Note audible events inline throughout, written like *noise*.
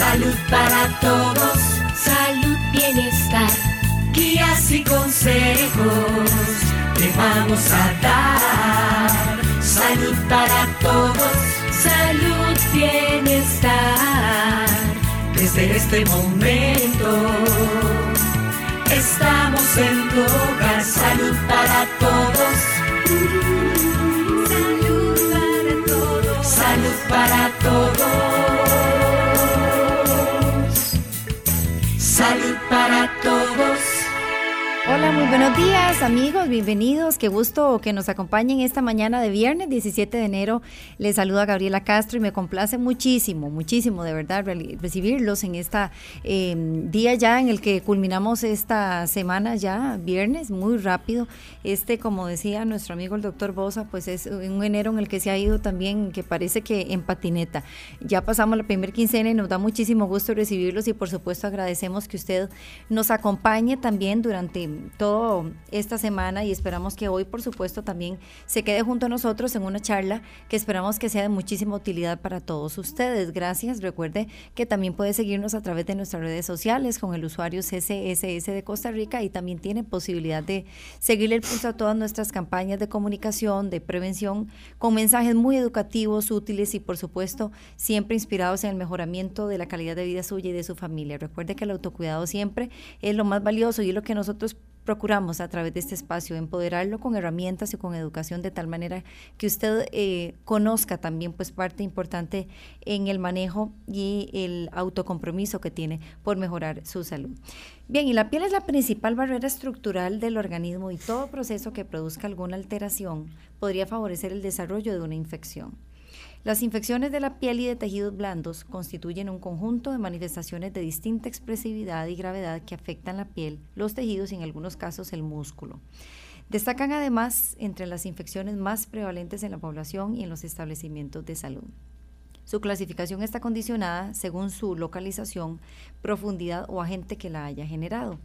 Salud para todos, salud, bienestar, guías y consejos te vamos a dar. Salud para todos, salud, bienestar. Desde este momento estamos en tu hogar. Salud para todos. Salud para todos. Salud para Hola, muy buenos días amigos, bienvenidos. Qué gusto que nos acompañen esta mañana de viernes 17 de enero. Les saluda Gabriela Castro y me complace muchísimo, muchísimo de verdad recibirlos en este día ya en el que culminamos esta semana ya, viernes, muy rápido. Este, como decía nuestro amigo el doctor Bosa, pues es un enero en el que se ha ido también, que parece que en patineta. Ya pasamos la primera quincena y nos da muchísimo gusto recibirlos y por supuesto agradecemos que usted nos acompañe también durante todo esta semana y esperamos que hoy, por supuesto, también se quede junto a nosotros en una charla que esperamos que sea de muchísima utilidad para todos ustedes. Gracias. Recuerde que también puede seguirnos a través de nuestras redes sociales con el usuario CCSS de Costa Rica y también tiene posibilidad de seguirle el pulso a todas nuestras campañas de comunicación, de prevención, con mensajes muy educativos, útiles y, por supuesto, siempre inspirados en el mejoramiento de la calidad de vida suya y de su familia. Recuerde que el autocuidado siempre es lo más valioso y es lo que nosotros procuramos a través de este espacio empoderarlo con herramientas y con educación de tal manera que usted eh, conozca también pues parte importante en el manejo y el autocompromiso que tiene por mejorar su salud. Bien, y la piel es la principal barrera estructural del organismo y todo proceso que produzca alguna alteración podría favorecer el desarrollo de una infección. Las infecciones de la piel y de tejidos blandos constituyen un conjunto de manifestaciones de distinta expresividad y gravedad que afectan la piel, los tejidos y en algunos casos el músculo. Destacan además entre las infecciones más prevalentes en la población y en los establecimientos de salud. Su clasificación está condicionada según su localización, profundidad o agente que la haya generado.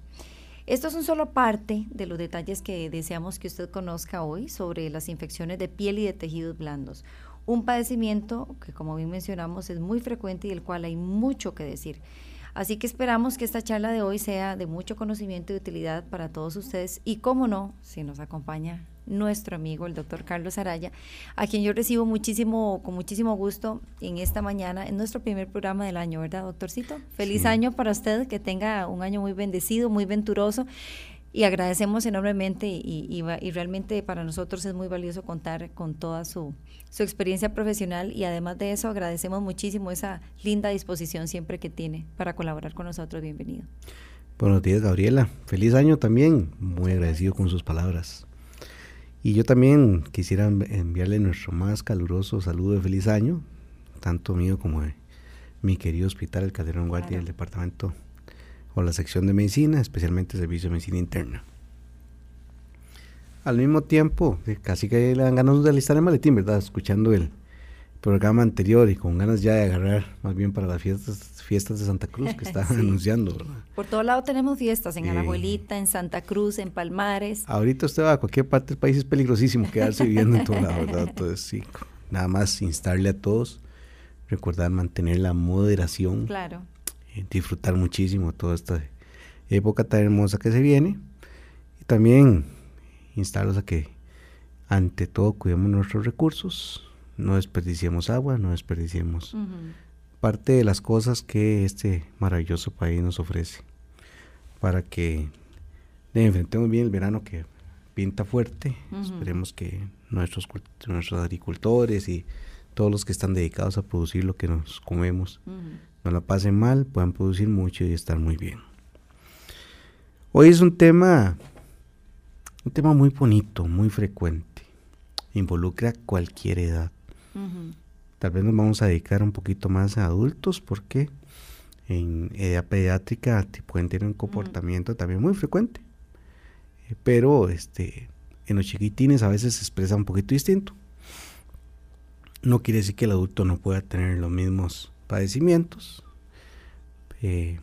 Estos son solo parte de los detalles que deseamos que usted conozca hoy sobre las infecciones de piel y de tejidos blandos un padecimiento que como bien mencionamos es muy frecuente y del cual hay mucho que decir. Así que esperamos que esta charla de hoy sea de mucho conocimiento y utilidad para todos ustedes y cómo no, si nos acompaña nuestro amigo el doctor Carlos Araya, a quien yo recibo muchísimo, con muchísimo gusto en esta mañana, en nuestro primer programa del año, ¿verdad, doctorcito? Feliz año para usted, que tenga un año muy bendecido, muy venturoso y agradecemos enormemente y, realmente para nosotros es muy valioso contar con toda su, su, experiencia profesional y además de eso agradecemos muchísimo esa linda disposición siempre que tiene para colaborar con nosotros. Bienvenido. Buenos días Gabriela, feliz año también, muy agradecido con sus palabras. Y yo también quisiera enviarle nuestro más caluroso saludo de feliz año, tanto mío como de mi querido hospital, el Calderón Guardia del departamento o la sección de medicina, especialmente servicio de medicina interna. Al mismo tiempo, eh, casi que le dan ganas de alistar el maletín, ¿verdad? Escuchando el programa anterior y con ganas ya de agarrar más bien para las fiestas, fiestas de Santa Cruz que *laughs* estaban anunciando, ¿verdad? Por todo lado tenemos fiestas, en Alajuelita, en Santa Cruz, en Palmares. Ahorita usted va a cualquier parte del país, es peligrosísimo quedarse viviendo en todo lado, ¿verdad? Entonces, sí, nada más instarle a todos, recordar mantener la moderación. Claro disfrutar muchísimo toda esta época tan hermosa que se viene. Y también instarlos a que ante todo cuidemos nuestros recursos, no desperdiciemos agua, no desperdiciemos parte de las cosas que este maravilloso país nos ofrece para que enfrentemos bien el verano que pinta fuerte. Esperemos que nuestros, nuestros agricultores y todos los que están dedicados a producir lo que nos comemos no la pasen mal, puedan producir mucho y estar muy bien. Hoy es un tema, un tema muy bonito, muy frecuente. Involucra cualquier edad. Tal vez nos vamos a dedicar un poquito más a adultos porque en edad pediátrica pueden tener un comportamiento también muy frecuente. Eh, pero este, en los chiquitines a veces se expresa un poquito distinto. No quiere decir que el adulto no pueda tener los mismos padecimientos. Eh,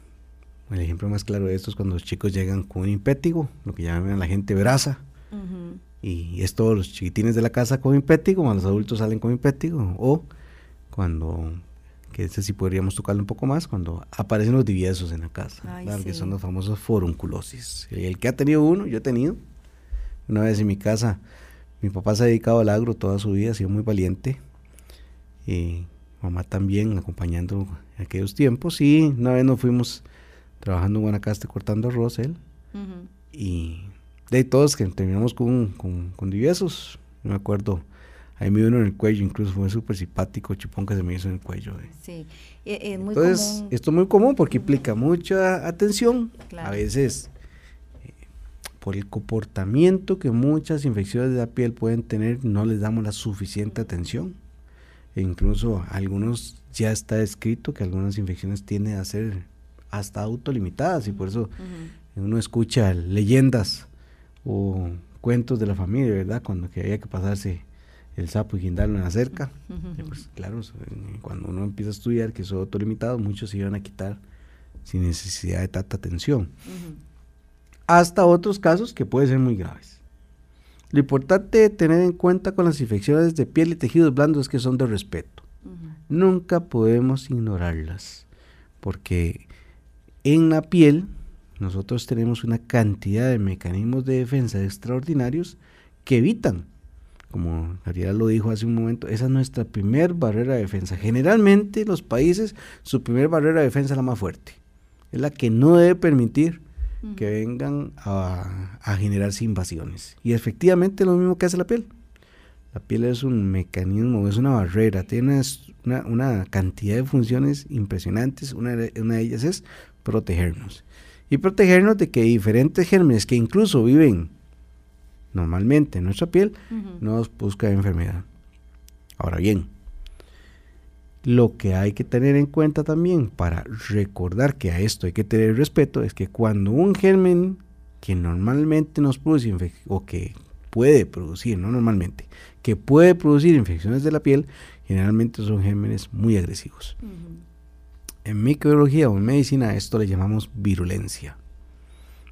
el ejemplo más claro de esto es cuando los chicos llegan con un impétigo, lo que llaman la gente brasa. Y es todos los chiquitines de la casa con impétigo, cuando los adultos salen con impétigo. O cuando que ese sí podríamos tocarlo un poco más, cuando aparecen los diviesos en la casa, Ay, claro, que sí. son los famosos forunculosis. El que ha tenido uno, yo he tenido. Una vez en mi casa, mi papá se ha dedicado al agro toda su vida, ha sido muy valiente. Y mamá también, acompañando en aquellos tiempos. Y una vez nos fuimos trabajando en Guanacaste cortando arroz, él. Y de ahí todos que terminamos con, con, con diviesos. No me acuerdo. Ahí me dio uno en el cuello, incluso fue súper simpático, chupón que se me hizo en el cuello. eh. Sí, Eh, es muy Entonces, común. esto es muy común porque implica mucha atención. Claro. A veces, eh, por el comportamiento que muchas infecciones de la piel pueden tener, no les damos la suficiente atención. E incluso algunos ya está escrito que algunas infecciones tienden a ser hasta autolimitadas y por eso uno escucha leyendas o cuentos de la familia, ¿verdad? Cuando que había que pasarse el sapo y guindarlo en la cerca. Pues claro, cuando uno empieza a estudiar que es autolimitado, muchos se iban a quitar sin necesidad de tanta atención. Hasta otros casos que pueden ser muy graves. Lo importante de tener en cuenta con las infecciones de piel y tejidos blandos es que son de respeto. Nunca podemos ignorarlas, porque en la piel nosotros tenemos una cantidad de mecanismos de defensa extraordinarios que evitan, como Gabriela lo dijo hace un momento, esa es nuestra primer barrera de defensa. Generalmente los países, su primer barrera de defensa es la más fuerte, es la que no debe permitir que vengan a, a generarse invasiones. Y efectivamente lo mismo que hace la piel. La piel es un mecanismo, es una barrera, tiene una, una cantidad de funciones impresionantes. Una de, una de ellas es protegernos. Y protegernos de que diferentes gérmenes que incluso viven normalmente en nuestra piel Ujú. nos busca enfermedad. Ahora bien, lo que hay que tener en cuenta también para recordar que a esto hay que tener respeto es que cuando un germen que normalmente nos produce o que puede producir, no normalmente, que puede producir infecciones de la piel, generalmente son gérmenes muy agresivos. En microbiología o en medicina a esto le llamamos virulencia.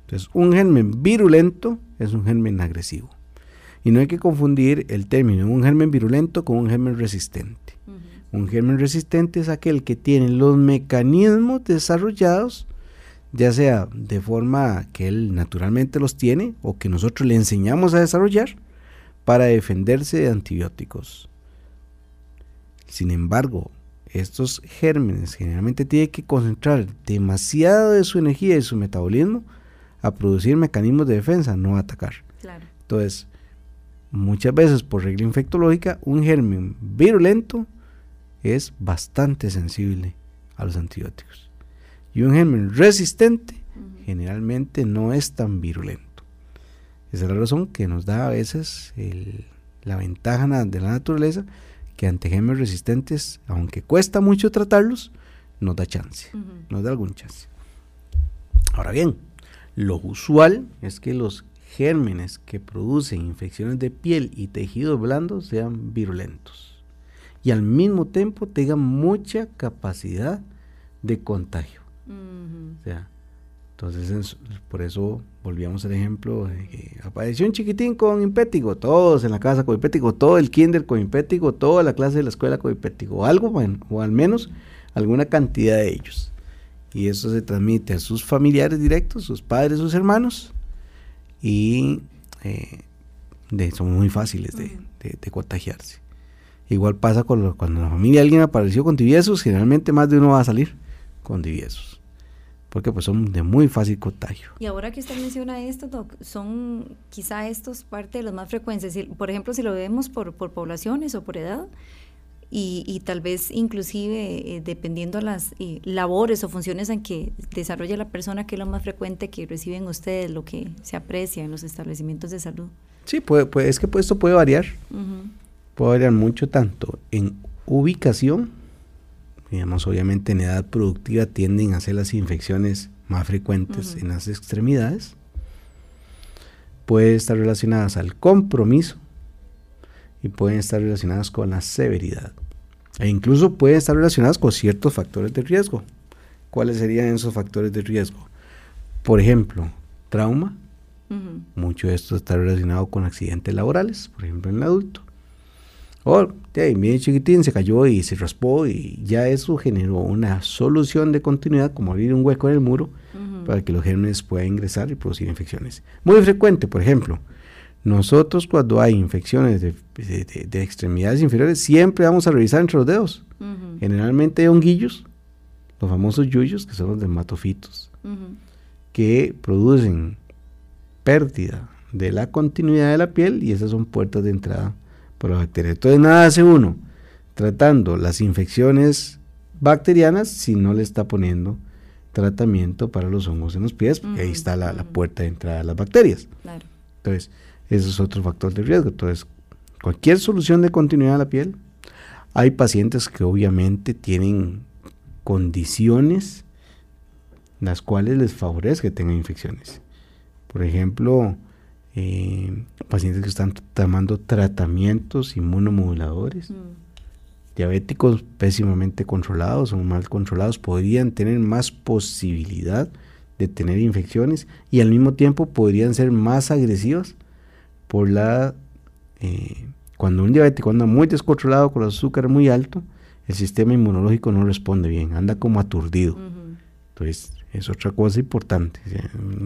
Entonces, un germen virulento es un germen agresivo. Y no hay que confundir el término un germen virulento con un germen resistente. Un germen resistente es aquel que tiene los mecanismos desarrollados, ya sea de forma que él naturalmente los tiene o que nosotros le enseñamos a desarrollar para defenderse de antibióticos. Sin embargo, estos gérmenes generalmente tienen que concentrar demasiado de su energía y su metabolismo a producir mecanismos de defensa, no a atacar. Claro. Entonces, muchas veces por regla infectológica, un germen virulento es bastante sensible a los antibióticos. Y un germen resistente generalmente no es tan virulento. Esa es la razón que nos da a veces el- la ventaja de la naturaleza que ante gérmenes resistentes, aunque cuesta mucho tratarlos, nos da chance, Ujú. nos da algún chance. Ahora bien, lo usual es que los gérmenes que producen infecciones de piel y tejidos blandos sean virulentos y al mismo tiempo tengan mucha capacidad de contagio. Ujú. O sea, entonces es- por eso volvíamos al ejemplo de que apareció un chiquitín con impétigo, todos en la casa con impétigo, todo el kinder con impétigo, toda la clase de la escuela con impétigo, algo, bueno, o al menos alguna cantidad de ellos. Y eso se transmite a sus familiares directos, sus padres, sus hermanos, y eh, de- son muy fáciles de, de- de contagiarse. Igual pasa con lo- cuando en la familia alguien apareció con tibiesos, generalmente más de uno va a salir con tibiesos porque pues son de muy fácil contagio. Y ahora que usted menciona esto, Doc, son quizá estos parte de los más frecuentes. Si- Por ejemplo, si lo vemos por, por poblaciones o por edad, y, y tal vez inclusive eh, dependiendo las eh, labores o funciones en que desarrolla la persona, que es lo más frecuente que reciben ustedes, lo que se aprecia en los establecimientos de salud. Sí, puede, puede- es que pues, esto puede variar, Ujú, puede variar mucho tanto en ubicación, digamos obviamente en edad productiva tienden a ser las infecciones más frecuentes en las extremidades, puede estar relacionadas al compromiso y pueden estar relacionadas con la severidad e incluso pueden estar relacionadas con ciertos factores de riesgo. ¿Cuáles serían esos factores de riesgo? Por ejemplo, trauma, mucho de esto está relacionado con accidentes laborales, por ejemplo en el adulto. O, hey, mi chiquitín se cayó y se raspó y ya eso generó una solución de continuidad, como abrir un hueco en el muro, para que los gérmenes puedan ingresar y producir infecciones. Muy frecuente, por ejemplo, nosotros cuando hay infecciones de, extremidades inferiores, siempre vamos a revisar entre los dedos. Generalmente hay honguillos, los famosos yuyos, que son los dermatofitos, que producen pérdida de la continuidad de la piel y esas son puertas de entrada para las bacterias. Entonces nada hace uno tratando las infecciones bacterianas si no le está poniendo tratamiento para los hongos en los pies, porque ahí está la, puerta de entrada de las bacterias. Entonces, ese es otro factor de riesgo. Entonces, cualquier solución de continuidad de la piel, hay pacientes que obviamente tienen condiciones las cuales les favorece que tengan infecciones. Por ejemplo, eh, pacientes que están tomando tratamientos inmunomoduladores, mm. diabéticos pésimamente controlados o mal controlados, podrían tener más posibilidad de tener infecciones y al mismo tiempo podrían ser más agresivos por la... Eh, cuando un diabético anda muy descontrolado con el azúcar muy alto, el sistema inmunológico no responde bien, anda como aturdido. Entonces, es otra cosa importante.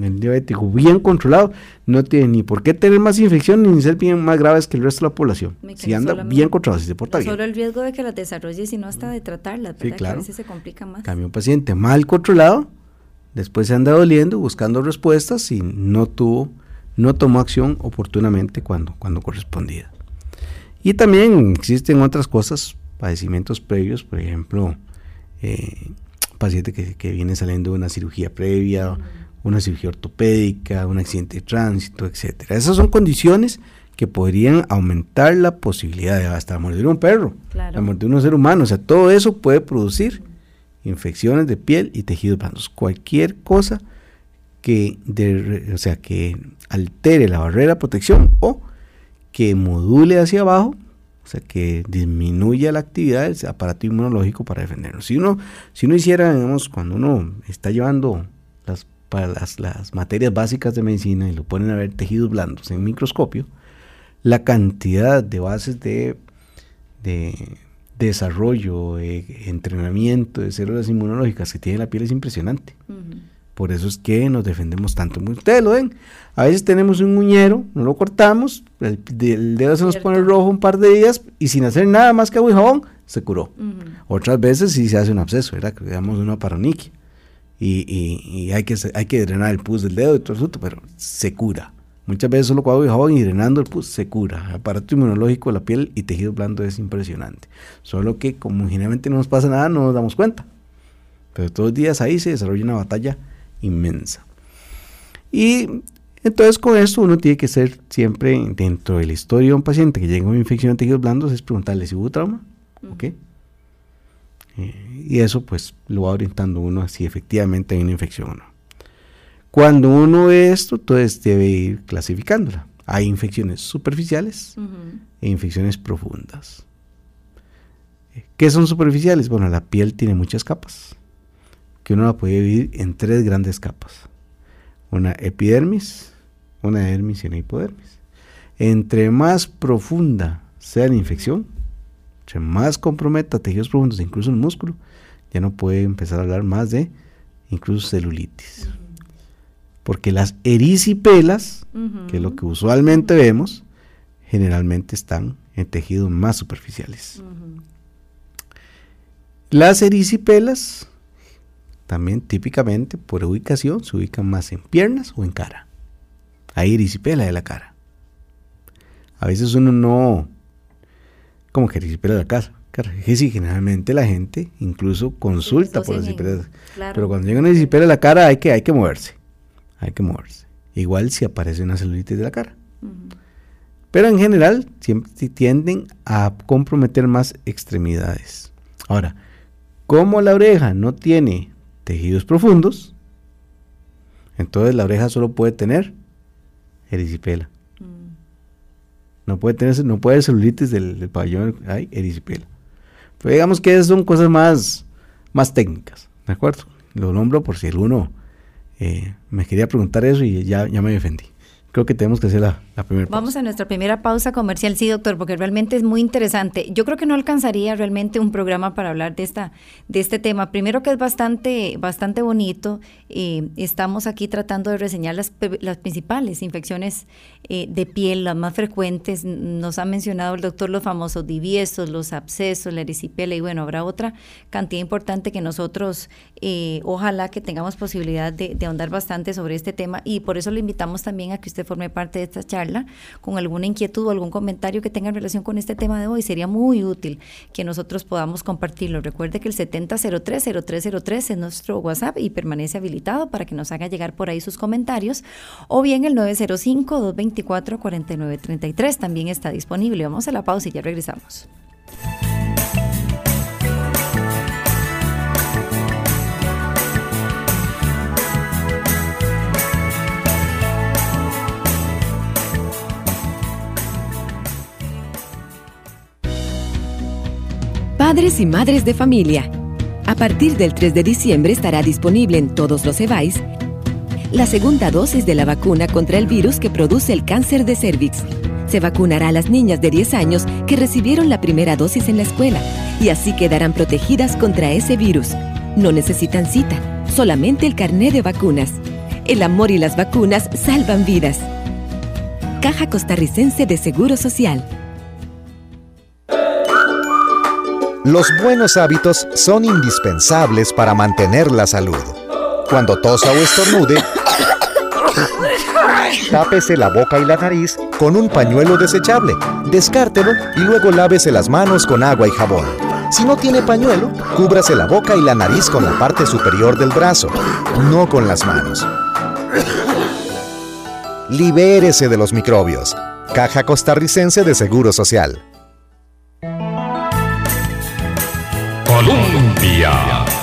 El diabético bien controlado no tiene ni por qué tener más infección ni ser bien más graves que el resto de la población. Si anda bien controlado, si se porta bien. Solo el riesgo de que las desarrolle, sino hasta de tratarlas, sí, claro. a veces se complica más. Cambio un paciente mal controlado, después se anda doliendo, buscando respuestas y no tuvo, no tomó acción oportunamente cuando, cuando correspondía. Y también existen otras cosas, padecimientos previos, por ejemplo, eh, paciente que, viene saliendo de una cirugía previa, una cirugía ortopédica, un accidente de tránsito, etcétera. Esas son condiciones que podrían aumentar la posibilidad de hasta morder un perro, la morder un ser humano. O sea, todo eso puede producir infecciones de piel y tejidos blandos. Cualquier cosa que, o sea, que altere la barrera de protección o que module hacia abajo o sea, que disminuya la actividad del aparato inmunológico para defendernos. Si uno, si uno hiciera, digamos, cuando uno está llevando las, las, las materias básicas de medicina y lo ponen a ver tejidos blandos en microscopio, la cantidad de bases de, de desarrollo, de entrenamiento de células inmunológicas que tiene la piel es impresionante. Por eso es que nos defendemos tanto. Ustedes lo ven. A veces tenemos un muñero, no lo cortamos, el, dedo se nos pone rojo un par de días y sin hacer nada más que jabón, se curó. Otras veces sí se hace un absceso, que digamos una paroniquia. Y, y, hay, que, hay que drenar el pus del dedo y todo eso, pero se cura. Muchas veces solo con agua y drenando el pus se cura. El aparato inmunológico de la piel y tejido blando es impresionante. Solo que como generalmente no nos pasa nada, no nos damos cuenta. Pero todos los días ahí se desarrolla una batalla inmensa. Y entonces con esto uno tiene que ser siempre dentro de la historia de un paciente que llega con una infección de tejidos blandos, es preguntarle si hubo trauma, ¿ok? Eh, y eso pues lo va orientando uno a si efectivamente hay una infección o no. Cuando uno ve esto, entonces debe ir clasificándola. Hay infecciones superficiales e infecciones profundas. ¿Qué son superficiales? Bueno, la piel tiene muchas capas que uno la puede dividir en tres grandes capas. Una epidermis, una dermis y una hipodermis. Entre más profunda sea la infección, entre más comprometa tejidos profundos, incluso el músculo, ya no puede empezar a hablar más de incluso celulitis. Porque las erisipelas, que es lo que usualmente vemos, generalmente están en tejidos más superficiales. Las erisipelas también típicamente por ubicación se ubican más en piernas o en cara. Ahí erisipela de la cara. A veces uno no, como que erisipela de la cara. Que sí, generalmente la gente incluso consulta por erisipela. Pero cuando llega una erisipela de la cara hay que, hay que moverse. Hay que moverse. Igual si aparece una celulitis de la cara. Pero en general siempre tienden a comprometer más extremidades. Ahora, como la oreja no tiene tejidos profundos, entonces la oreja solo puede tener erisipela. Mm. No puede tener, no puede celulitis del, pabellón, hay erisipela. Pero digamos que esas son cosas más, más técnicas, ¿de acuerdo? Lo nombro por si alguno eh, me quería preguntar eso y ya, ya me defendí. Creo que tenemos que hacer la, Vamos a nuestra primera pausa comercial, sí, doctor, porque realmente es muy interesante. Yo creo que no alcanzaría realmente un programa para hablar de esta, de este tema. Primero que es bastante, bastante bonito. Eh, estamos aquí tratando de reseñar las, las principales infecciones eh, de piel, las más frecuentes. Nos ha mencionado el doctor los famosos diviesos, los abscesos, la erisipela y bueno, habrá otra cantidad importante que nosotros, eh, ojalá que tengamos posibilidad de, de ahondar bastante sobre este tema y por eso le invitamos también a que usted forme parte de esta charla con alguna inquietud o algún comentario que tenga en relación con este tema de hoy. Sería muy útil que nosotros podamos compartirlo. Recuerde que el 70030303 es nuestro WhatsApp y permanece habilitado para que nos haga llegar por ahí sus comentarios. O bien el 905-224-4933 también está disponible. Vamos a la pausa y ya regresamos. Padres y madres de familia. A partir del 3 de diciembre estará disponible en todos los EVAIS la segunda dosis de la vacuna contra el virus que produce el cáncer de cervix. Se vacunará a las niñas de 10 años que recibieron la primera dosis en la escuela y así quedarán protegidas contra ese virus. No necesitan cita, solamente el carné de vacunas. El amor y las vacunas salvan vidas. Caja Costarricense de Seguro Social. Los buenos hábitos son indispensables para mantener la salud. Cuando tosa o estornude, tápese la boca y la nariz con un pañuelo desechable, descártelo y luego lávese las manos con agua y jabón. Si no tiene pañuelo, cúbrase la boca y la nariz con la parte superior del brazo, no con las manos. Libérese de los microbios. Caja Costarricense de Seguro Social. Colombia.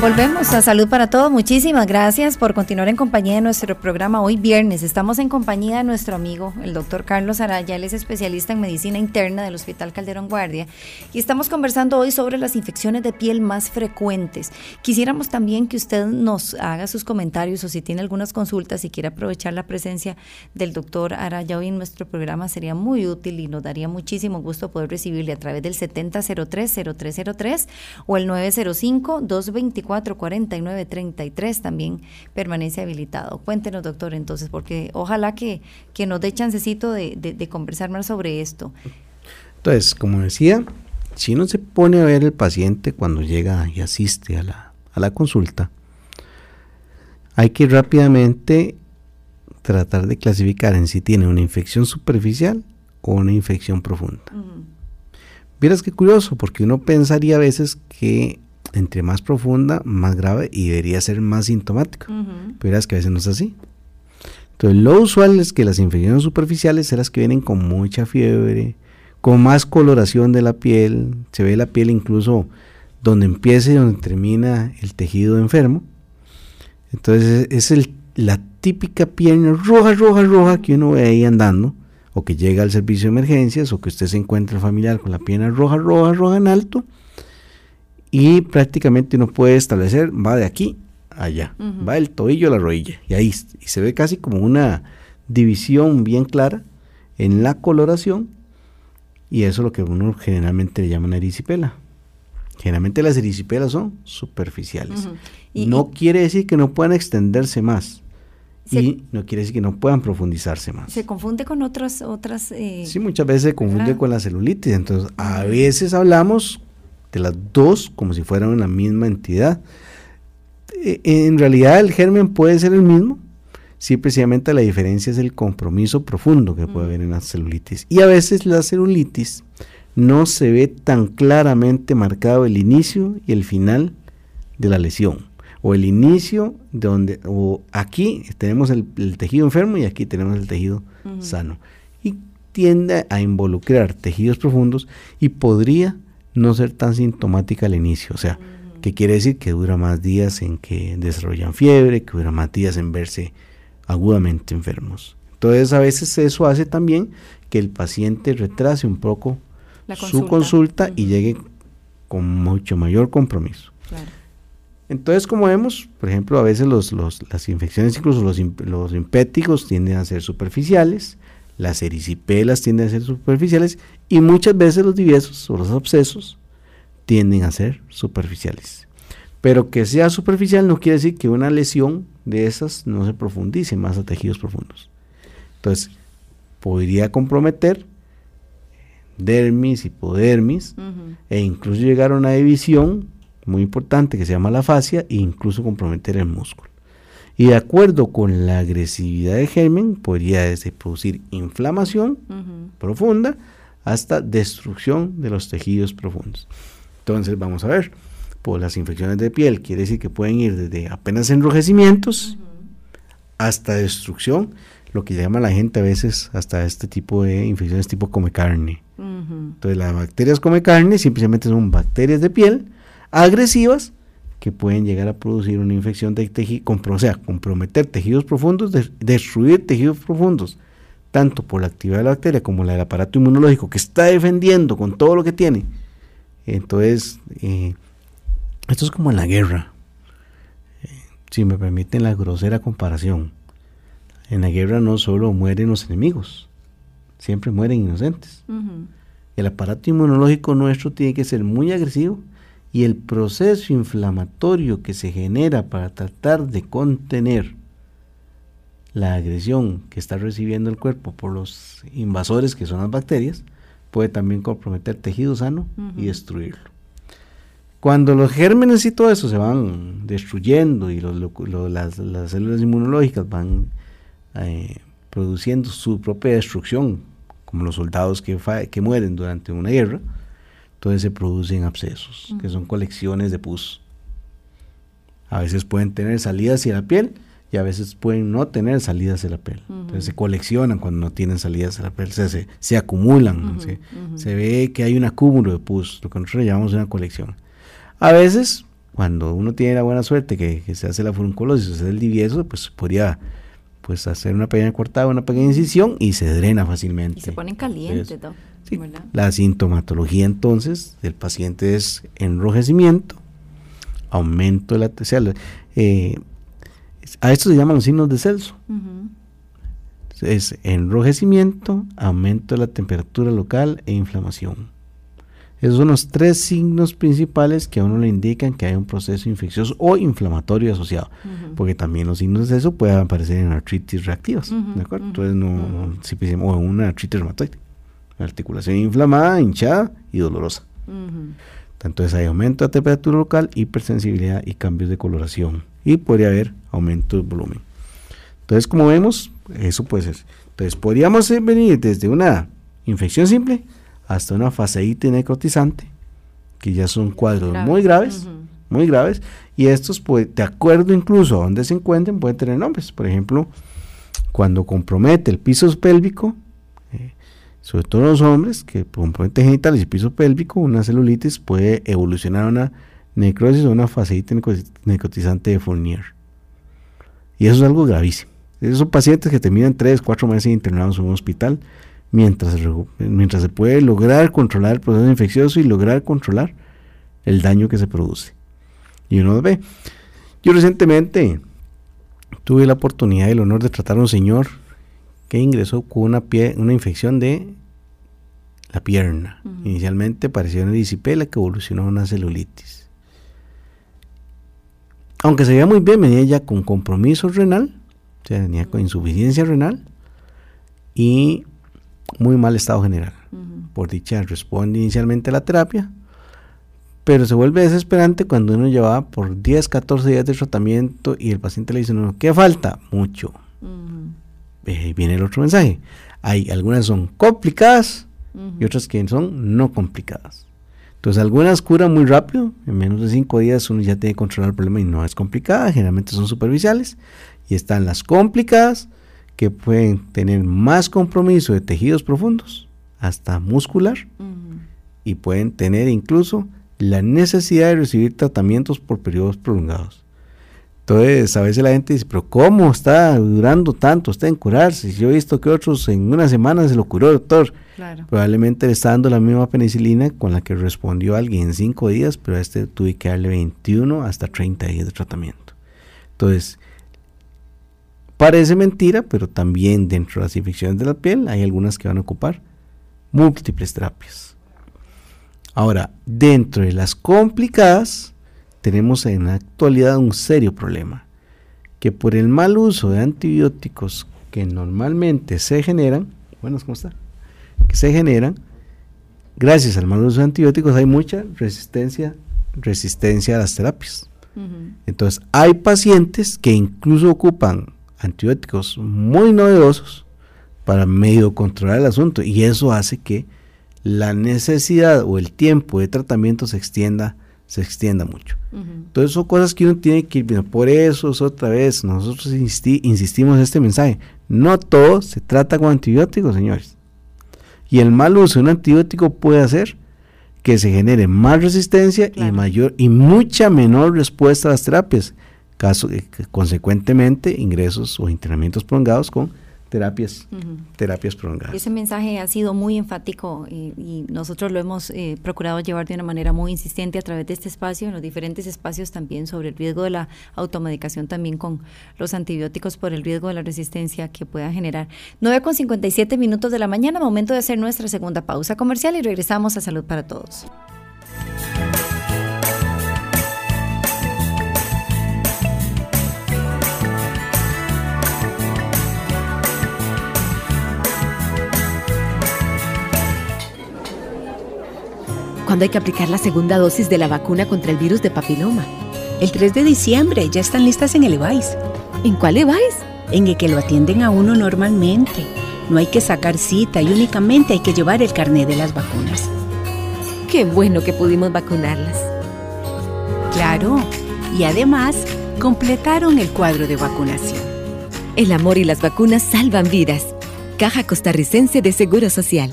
Volvemos a Salud para Todos. Muchísimas gracias por continuar en compañía de nuestro programa hoy viernes. Estamos en compañía de nuestro amigo, el doctor Carlos Araya. Él es especialista en medicina interna del Hospital Calderón Guardia. Y estamos conversando hoy sobre las infecciones de piel más frecuentes. Quisiéramos también que usted nos haga sus comentarios o si tiene algunas consultas y quiere aprovechar la presencia del doctor Araya hoy en nuestro programa, sería muy útil y nos daría muchísimo gusto poder recibirle a través del 7003-0303 o el 905-224. 449-33 también permanece habilitado. Cuéntenos, doctor, entonces, porque ojalá que, que nos dé chancecito de, de, conversar más sobre esto. Entonces, como decía, si uno se pone a ver el paciente cuando llega y asiste a la, a la consulta, hay que rápidamente tratar de clasificar en si tiene una infección superficial o una infección profunda. Vieras qué curioso, porque uno pensaría a veces que entre más profunda, más grave y debería ser más sintomático. Pero es que a veces no es así. Entonces, lo usual es que las infecciones superficiales son las que vienen con mucha fiebre, con más coloración de la piel, se ve la piel incluso donde empieza y donde termina el tejido enfermo. Entonces, es el, la típica piel roja, roja, roja que uno ve ahí andando, o que llega al servicio de emergencias, o que usted se encuentra familiar con la piel roja, roja, roja en alto y prácticamente uno puede establecer, va de aquí a allá, va el tobillo a la rodilla, y ahí y se ve casi como una división bien clara en la coloración, y eso es lo que uno generalmente le llaman erisipela. Generalmente las erisipelas son superficiales. no quiere decir que no puedan extenderse más. y no quiere decir que no puedan profundizarse más. Se confunde con otras... otras eh, sí, muchas veces se confunde con la celulitis. Entonces, a veces hablamos de las dos como si fueran una misma entidad. E, en realidad el germen puede ser el mismo, sí precisamente la diferencia es el compromiso profundo que puede haber en la celulitis. Y a veces la celulitis no se ve tan claramente marcado el inicio y el final de la lesión. O el inicio de donde, o aquí tenemos el, tejido enfermo y aquí tenemos el tejido sano. Y tiende a involucrar tejidos profundos y podría no ser tan sintomática al inicio. O sea, que quiere decir que dura más días en que desarrollan fiebre, que dura más días en verse agudamente enfermos. Entonces a veces eso hace también que el paciente retrase un poco su consulta y llegue con mucho mayor compromiso. Entonces, como vemos, por ejemplo, a veces los, las infecciones, incluso los, los impéticos, tienden a ser superficiales, las ericipelas tienden a ser superficiales y muchas veces los diviesos o los abscesos tienden a ser superficiales. Pero que sea superficial no quiere decir que una lesión de esas no se profundice más a tejidos profundos. Entonces, podría comprometer dermis, hipodermis e incluso llegar a una división muy importante que se llama la fascia e incluso comprometer el músculo. Y de acuerdo con la agresividad del germen, podría desde producir inflamación profunda hasta destrucción de los tejidos profundos. Entonces, vamos a ver, por las infecciones de piel, quiere decir que pueden ir desde apenas enrojecimientos hasta destrucción, lo que llama la gente a veces hasta este tipo de infecciones tipo come carne. Entonces, las bacterias come carne simplemente son bacterias de piel agresivas que pueden llegar a producir una infección de tejido, o sea, comprometer tejidos profundos, destruir tejidos profundos, tanto por la actividad de la bacteria como la del aparato inmunológico que está defendiendo con todo lo que tiene. Entonces, eh, esto es como en la guerra, eh, si me permiten la grosera comparación. En la guerra no solo mueren los enemigos, siempre mueren inocentes. El aparato inmunológico nuestro tiene que ser muy agresivo y el proceso inflamatorio que se genera para tratar de contener la agresión que está recibiendo el cuerpo por los invasores que son las bacterias puede también comprometer tejido sano y destruirlo. Cuando los gérmenes y todo eso se van destruyendo y las, células inmunológicas van eh, produciendo su propia destrucción, como los soldados que, que mueren durante una guerra, entonces se producen abscesos, que son colecciones de pus. A veces pueden tener salidas hacia la piel y a veces pueden no tener salidas hacia la piel. Entonces se coleccionan cuando no tienen salidas hacia la piel, se, se, acumulan, se, ve que hay un acúmulo de pus, lo que nosotros llamamos una colección. A veces, cuando uno tiene la buena suerte que, se hace la furunculosis, se hace el divieso, pues podría pues hacer una pequeña cortada, una pequeña incisión y se drena fácilmente. Y se ponen caliente, la sintomatología entonces del paciente es enrojecimiento, aumento de la o eh, a esto se llaman los signos de Celso. Es enrojecimiento, aumento de la temperatura local e inflamación. Esos son los tres signos principales que a uno le indican que hay un proceso infeccioso o inflamatorio asociado. Porque también los signos de eso pueden aparecer en artritis reactivas. ¿De acuerdo? Entonces, no, o en una artritis reumatoide articulación inflamada, hinchada y dolorosa. Entonces hay aumento de temperatura local, hipersensibilidad y cambios de coloración. Y podría haber aumento de volumen. Entonces, como vemos, eso puede ser. Entonces, podríamos venir desde una infección simple hasta una faseitis necrotizante, que ya son cuadros muy graves, muy graves. Y estos, pues, de acuerdo incluso a donde se encuentren, pueden tener nombres. Por ejemplo, cuando compromete el piso pélvico, sobre todo los hombres que comprometen genitales y piso pélvico, una celulitis puede evolucionar a una necrosis o una fascitis necrotizante de Fournier. Y eso es algo gravísimo. Esos pacientes que terminan 3, 4 meses internados en un hospital mientras, mientras se puede lograr controlar el proceso infeccioso y lograr controlar el daño que se produce. Y uno ve. Yo recientemente tuve la oportunidad y el honor de tratar a un señor que ingresó con una, pie, una infección de la pierna. Inicialmente parecía una disipela que evolucionó a una celulitis. Aunque se veía muy bien, venía ya con compromiso renal, o sea, venía con insuficiencia renal y muy mal estado general. Por dicha, responde inicialmente a la terapia, pero se vuelve desesperante cuando uno llevaba por 10, 14 días de tratamiento y el paciente le dice, no, ¿qué falta? Mucho. Eh, viene el otro mensaje. Hay algunas son complicadas y otras que son no complicadas. Entonces algunas curan muy rápido, en menos de cinco días uno ya tiene que controlar el problema y no es complicada, generalmente son superficiales. Y están las complicadas que pueden tener más compromiso de tejidos profundos, hasta muscular, y pueden tener incluso la necesidad de recibir tratamientos por periodos prolongados. Entonces, a veces la gente dice, pero ¿cómo está durando tanto usted en curarse? Yo he visto que otros en una semana se lo curó, doctor. Probablemente le está dando la misma penicilina con la que respondió alguien en cinco días, pero a este tuve que darle 21 hasta 30 días de tratamiento. Entonces, parece mentira, pero también dentro de las infecciones de la piel hay algunas que van a ocupar múltiples terapias. Ahora, dentro de las complicadas, tenemos en la actualidad un serio problema, que por el mal uso de antibióticos que normalmente se generan, bueno, ¿cómo está? Que se generan, gracias al mal uso de antibióticos hay mucha resistencia, resistencia a las terapias. Entonces, hay pacientes que incluso ocupan antibióticos muy novedosos para medio controlar el asunto y eso hace que la necesidad o el tiempo de tratamiento se extienda se extienda mucho. Entonces son cosas que uno tiene que ir viendo. Por eso es otra vez, nosotros insistimos en este mensaje. No todo se trata con antibióticos, señores. Y el mal uso de un antibiótico puede hacer que se genere más resistencia y mayor y mucha menor respuesta a las terapias. Caso, eh, consecuentemente, ingresos o internamientos prolongados con terapias, terapias prolongadas. Ese mensaje ha sido muy enfático y, nosotros lo hemos eh, procurado llevar de una manera muy insistente a través de este espacio, en los diferentes espacios también sobre el riesgo de la automedicación también con los antibióticos por el riesgo de la resistencia que pueda generar. 9 con 57 minutos de la mañana, momento de hacer nuestra segunda pausa comercial y regresamos a Salud para Todos. Cuando hay que aplicar la segunda dosis de la vacuna contra el virus de papiloma. El 3 de diciembre ya están listas en el EVAIS. ¿En cuál EVAIS? En el que lo atienden a uno normalmente. No hay que sacar cita y únicamente hay que llevar el carnet de las vacunas. Qué bueno que pudimos vacunarlas. Claro, y además completaron el cuadro de vacunación. El amor y las vacunas salvan vidas. Caja Costarricense de Seguro Social.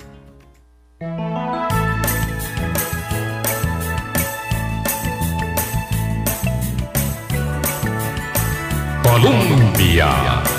Colombia.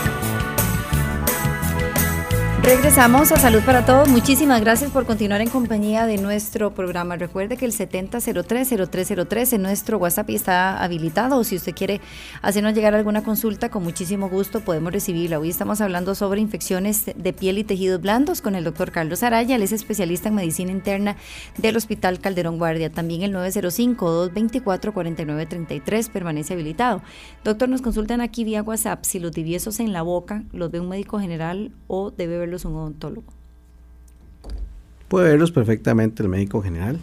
Regresamos a Salud para Todos. Muchísimas gracias por continuar en compañía de nuestro programa. Recuerde que el 70030303 en nuestro WhatsApp está habilitado. Si usted quiere hacernos llegar alguna consulta, con muchísimo gusto podemos recibirla. Hoy estamos hablando sobre infecciones de piel y tejidos blandos con el doctor Carlos Araya. Él es especialista en medicina interna del Hospital Calderón Guardia. También el 905-224-4933 permanece habilitado. Doctor, nos consultan aquí vía WhatsApp si los tibiesos en la boca los ve un médico general o debe verlos un odontólogo? Puede verlos perfectamente el médico general.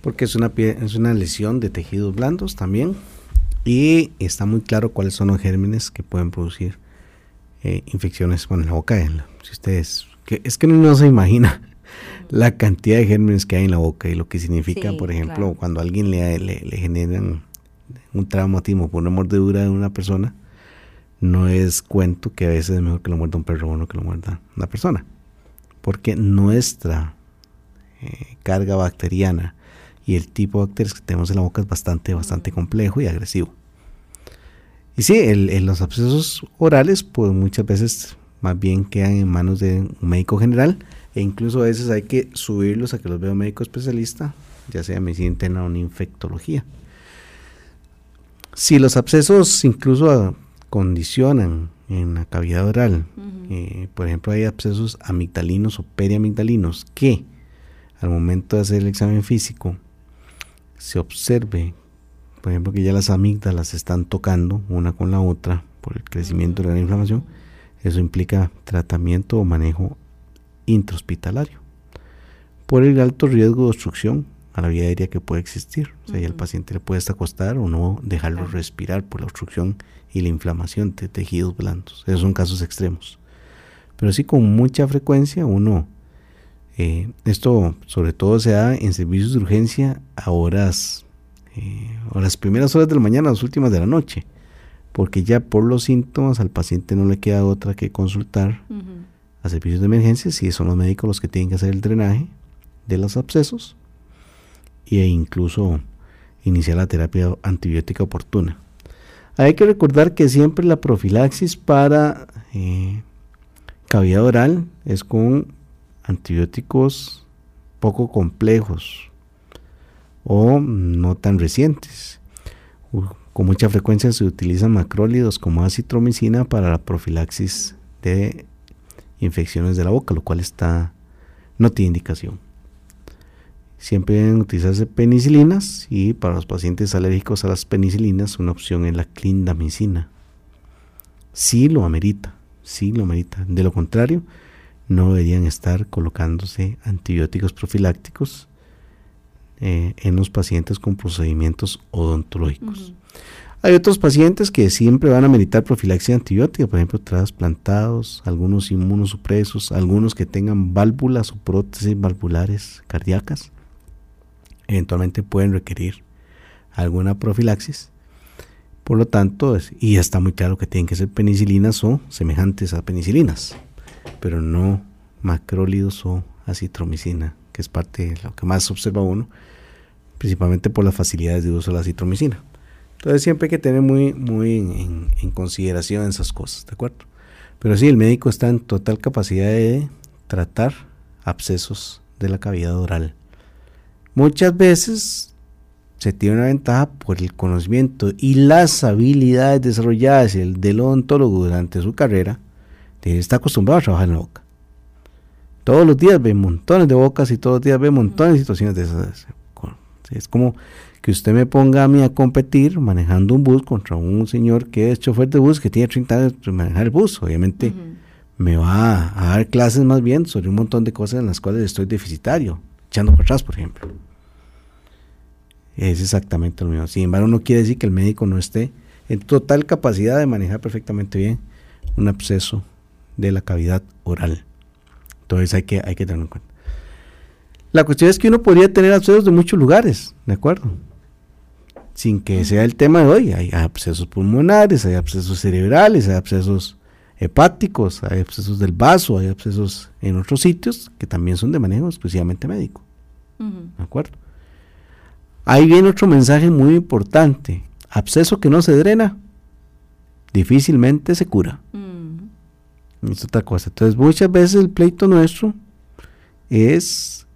Porque es una, es una lesión de tejidos blandos también. Y está muy claro cuáles son los gérmenes que pueden producir eh, infecciones bueno, en la boca. Si ustedes, que, es que no se imagina la cantidad de gérmenes que hay en la boca y lo que significa, por ejemplo, cuando a alguien le, le, le generan un traumatismo por una mordedura de una persona, no es cuento que a veces es mejor que lo muerda un perro o no que lo muerda una persona. Porque nuestra eh, carga bacteriana y el tipo de bacterias que tenemos en la boca es bastante, bastante complejo y agresivo. Y sí, en los abscesos orales, pues muchas veces más bien quedan en manos de un médico general e incluso a veces hay que subirlos a que los vea un médico especialista, ya sea medicina interna o una infectología. Si los abscesos incluso condicionan en la cavidad oral, eh, por ejemplo, hay abscesos amigdalinos o periamigdalinos que al momento de hacer el examen físico se observe, por ejemplo, que ya las amígdalas se están tocando una con la otra por el crecimiento de la inflamación, eso implica tratamiento o manejo intrahospitalario. Por el alto riesgo de obstrucción a la vía aérea que puede existir. O sea, el paciente le puede acostar o no dejarlo respirar por la obstrucción y la inflamación de tejidos blandos. Esos son casos extremos. Pero sí con mucha frecuencia uno, eh, esto sobre todo se da en servicios de urgencia a horas, eh, a las primeras horas de la mañana, a las últimas de la noche, porque ya por los síntomas al paciente no le queda otra que consultar a servicios de emergencia, si son los médicos los que tienen que hacer el drenaje de los abscesos e incluso iniciar la terapia antibiótica oportuna. Hay que recordar que siempre la profilaxis para eh, cavidad oral es con antibióticos poco complejos o no tan recientes. Con mucha frecuencia se utilizan macrólidos como acitromicina para la profilaxis de infecciones de la boca, lo cual está no tiene indicación. Siempre deben utilizarse penicilinas y para los pacientes alérgicos a las penicilinas una opción es la clindamicina. Si lo amerita, si lo amerita. De lo contrario, no deberían estar colocándose antibióticos profilácticos eh, en los pacientes con procedimientos odontológicos. Hay otros pacientes que siempre van a meditar profilaxia antibiótica, por ejemplo, trasplantados, algunos inmunosupresos, algunos que tengan válvulas o prótesis valvulares cardíacas. Eventualmente pueden requerir alguna profilaxis. Por lo tanto, y está muy claro que tienen que ser penicilinas o semejantes a penicilinas, pero no macrólidos o acitromicina, que es parte de lo que más observa uno, principalmente por las facilidades de uso de la acitromicina. Entonces siempre hay que tener muy, muy en, consideración esas cosas, ¿de acuerdo? Pero sí, el médico está en total capacidad de tratar abscesos de la cavidad oral. Muchas veces se tiene una ventaja por el conocimiento y las habilidades desarrolladas del odontólogo durante su carrera, está acostumbrado a trabajar en la boca. Todos los días ve montones de bocas y todos los días ve montones de situaciones de esas. Es como que usted me ponga a mí a competir manejando un bus contra un señor que es chofer de bus que tiene 30 años de manejar el bus. Obviamente me va a, dar clases más bien sobre un montón de cosas en las cuales estoy deficitario, echando por atrás, por ejemplo. Es exactamente lo mismo. Sin embargo, no quiere decir que el médico no esté en total capacidad de manejar perfectamente bien un absceso de la cavidad oral. Entonces hay que, hay que tenerlo en cuenta. La cuestión es que uno podría tener abscesos de muchos lugares, ¿de acuerdo? sin que sea el tema de hoy. Hay abscesos pulmonares, hay abscesos cerebrales, hay abscesos hepáticos, hay abscesos del vaso, hay abscesos en otros sitios que también son de manejo exclusivamente médico. ¿De acuerdo? Ahí viene otro mensaje muy importante. Absceso que no se drena, difícilmente se cura. Es otra cosa. Entonces, muchas veces el pleito nuestro es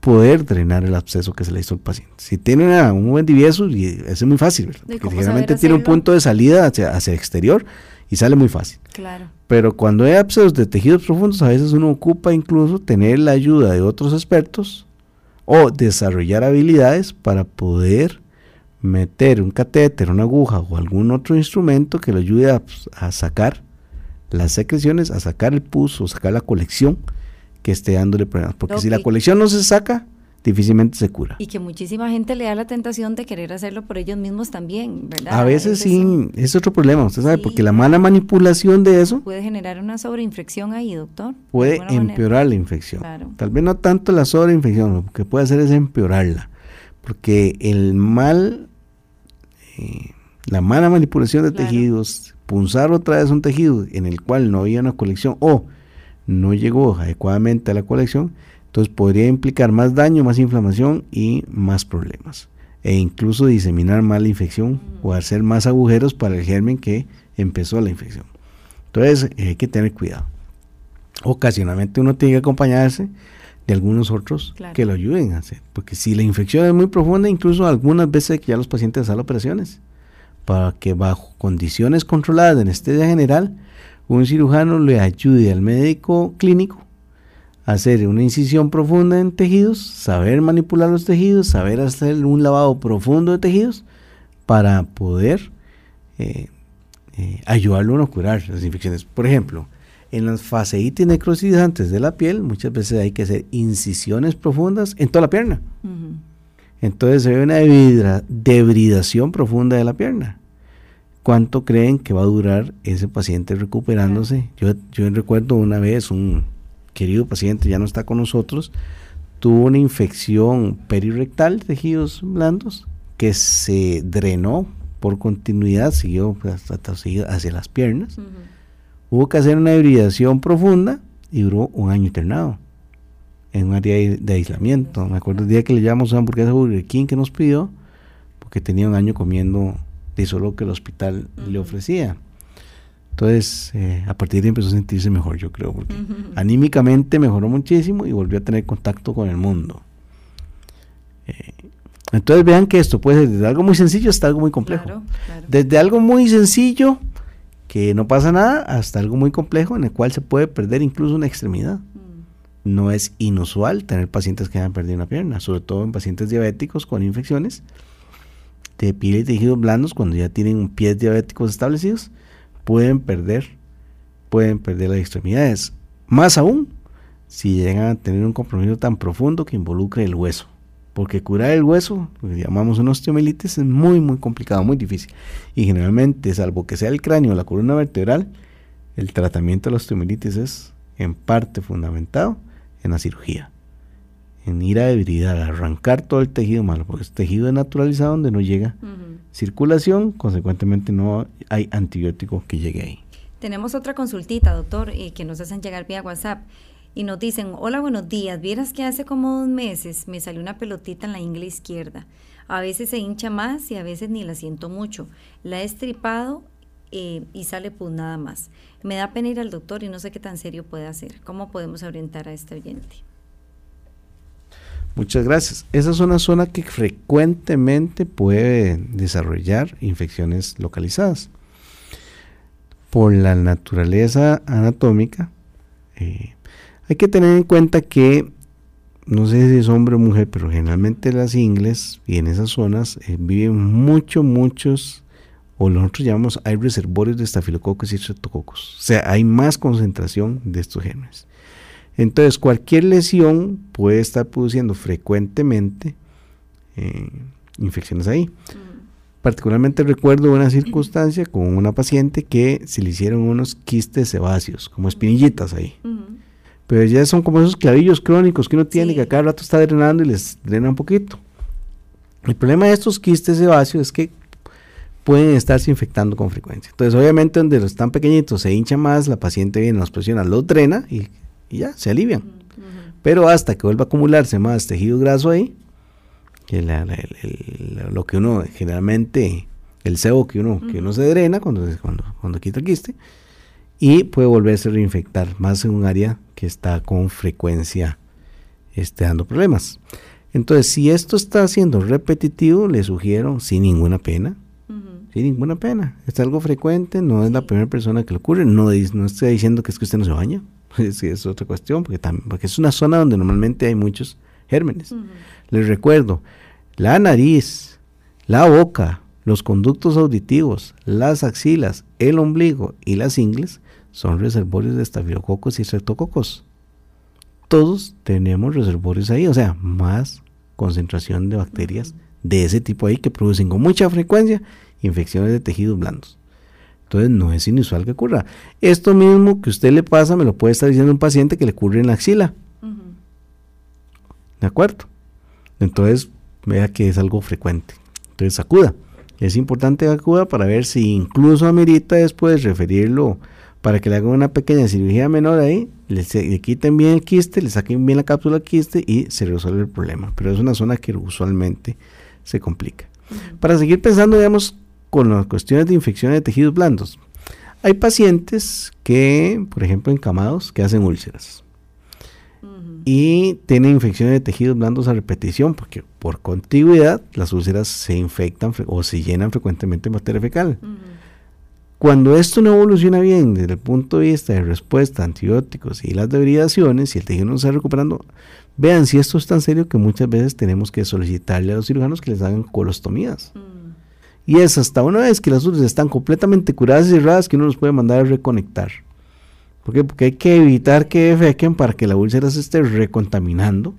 poder drenar el absceso que se le hizo al paciente. Si tiene un buen divieso, y eso es muy fácil, porque generalmente tiene un punto de salida hacia, hacia el exterior y sale muy fácil. Claro. Pero cuando hay abscesos de tejidos profundos, a veces uno ocupa incluso tener la ayuda de otros expertos o desarrollar habilidades para poder meter un catéter, una aguja o algún otro instrumento que le ayude a, pues, a sacar las secreciones, a sacar el pus o sacar la colección que esté dándole problemas. Porque si la colección no se saca, difícilmente se cura. Y que muchísima gente le da la tentación de querer hacerlo por ellos mismos también, ¿verdad? A veces sí, es otro problema, usted sabe, porque la mala manipulación de eso puede generar una sobreinfección ahí, doctor. Puede empeorar la infección. Tal vez no tanto la sobreinfección, lo que puede hacer es empeorarla, porque el mal, eh, la mala manipulación de tejidos, punzar otra vez un tejido en el cual no había una colección o no llegó adecuadamente a la colección, entonces podría implicar más daño, más inflamación y más problemas. E incluso diseminar más la infección o hacer más agujeros para el germen que empezó la infección. Entonces hay que tener cuidado. Ocasionalmente uno tiene que acompañarse de algunos otros que lo ayuden a hacer. Porque si la infección es muy profunda, incluso algunas veces que ya los pacientes hacen operaciones, para que bajo condiciones controladas de anestesia general, un cirujano le ayude al médico clínico hacer una incisión profunda en tejidos, saber manipular los tejidos, saber hacer un lavado profundo de tejidos para poder eh, eh, ayudarlo a curar las infecciones. Por ejemplo, en las faseitis necrosizantes de la piel, muchas veces hay que hacer incisiones profundas en toda la pierna. Entonces se ve una debridación profunda de la pierna cuánto creen que va a durar ese paciente recuperándose. Yo, yo recuerdo una vez un querido paciente, ya no está con nosotros, tuvo una infección perirectal, tejidos blandos, que se drenó por continuidad, siguió hasta, hacia las piernas. Hubo que hacer una hibridación profunda y duró un año internado en un área de, aislamiento. Me acuerdo el día que le llamamos a hamburguesa Burger King que nos pidió, porque tenía un año comiendo de solo lo que el hospital le ofrecía. Entonces, eh, a partir de ahí empezó a sentirse mejor, yo creo, porque anímicamente mejoró muchísimo y volvió a tener contacto con el mundo. Eh, entonces vean que esto puede ser desde algo muy sencillo hasta algo muy complejo. Desde algo muy sencillo, que no pasa nada, hasta algo muy complejo en el cual se puede perder incluso una extremidad. Mm. No es inusual tener pacientes que hayan perdido una pierna, sobre todo en pacientes diabéticos con infecciones de piel y tejidos blandos, cuando ya tienen pies diabéticos establecidos pueden perder, pueden perder las extremidades. Más aún, si llegan a tener un compromiso tan profundo que involucre el hueso. Porque curar el hueso, lo que llamamos una osteomelitis, es muy, muy complicado, muy difícil. Y generalmente, salvo que sea el cráneo o la columna vertebral, el tratamiento de la osteomelitis es en parte fundamentado en la cirugía. En ir a debilidad, arrancar todo el tejido malo, porque es tejido naturalizado donde no llega circulación, consecuentemente no hay antibiótico que llegue ahí. Tenemos otra consultita, doctor, y que nos hacen llegar vía WhatsApp y nos dicen, hola, buenos días, vieras que hace como dos meses me salió una pelotita en la ingle izquierda. A veces se hincha más y a veces ni la siento mucho. La he estripado eh, y sale pues nada más. Me da pena ir al doctor y no sé qué tan serio puede hacer. ¿Cómo podemos orientar a este oyente? Muchas gracias. Esa es una zona que frecuentemente puede desarrollar infecciones localizadas. Por la naturaleza anatómica, eh, hay que tener en cuenta que, no sé si es hombre o mujer, pero generalmente las ingles y en esas zonas eh, viven muchos, muchos, o nosotros llamamos, hay reservorios de estafilococos y streptococos. O sea, hay más concentración de estos gérmenes. Entonces, cualquier lesión puede estar produciendo frecuentemente eh, infecciones ahí. Particularmente recuerdo una circunstancia *clears throat* con una paciente que se le hicieron unos quistes sebáceos, como espinillitas ahí. Pero ya son como esos clavillos crónicos que uno tiene que a cada rato está drenando y les drena un poquito. El problema de estos quistes sebáceos es que pueden estarse infectando con frecuencia. Entonces, obviamente, donde están pequeñitos se hincha más, la paciente viene, los presiona, los drena y y ya, se alivian. Pero hasta que vuelva a acumularse más tejido graso ahí, que lo que uno generalmente, el sebo que uno, que uno se drena cuando, cuando, cuando quita el quiste, y puede volverse a reinfectar más en un área que está con frecuencia este, dando problemas. Entonces, si esto está siendo repetitivo, le sugiero sin ninguna pena, sin ninguna pena. Es algo frecuente, no es la primera persona que lo ocurre, no, no estoy diciendo que es que usted no se baña, *laughs* es otra cuestión, porque, porque es una zona donde normalmente hay muchos gérmenes. Les recuerdo, la nariz, la boca, los conductos auditivos, las axilas, el ombligo y las ingles son reservorios de estafilococos y streptococos. Todos tenemos reservorios ahí, o sea, más concentración de bacterias de ese tipo ahí que producen con mucha frecuencia infecciones de tejidos blandos. Entonces no es inusual que ocurra. Esto mismo que usted le pasa me lo puede estar diciendo un paciente que le ocurre en la axila. ¿De acuerdo? Entonces vea que es algo frecuente. Entonces acuda. Es importante que acuda para ver si incluso amerita después referirlo para que le hagan una pequeña cirugía menor ahí, le, quiten bien el quiste, le saquen bien la cápsula quiste y se resuelve el problema. Pero es una zona que usualmente se complica. Para seguir pensando, digamos, con las cuestiones de infecciones de tejidos blandos. Hay pacientes que, por ejemplo, encamados, que hacen úlceras. Y tienen infecciones de tejidos blandos a repetición, porque por contigüidad las úlceras se infectan o se llenan frecuentemente de materia fecal. Cuando esto no evoluciona bien desde el punto de vista de respuesta a antibióticos y las debridaciones, y el tejido no se está recuperando, vean si esto es tan serio que muchas veces tenemos que solicitarle a los cirujanos que les hagan colostomías. Y es hasta una vez que las úlceras están completamente curadas y cerradas que uno los puede mandar a reconectar. ¿Por qué? Porque hay que evitar que defequen para que la úlcera se esté recontaminando,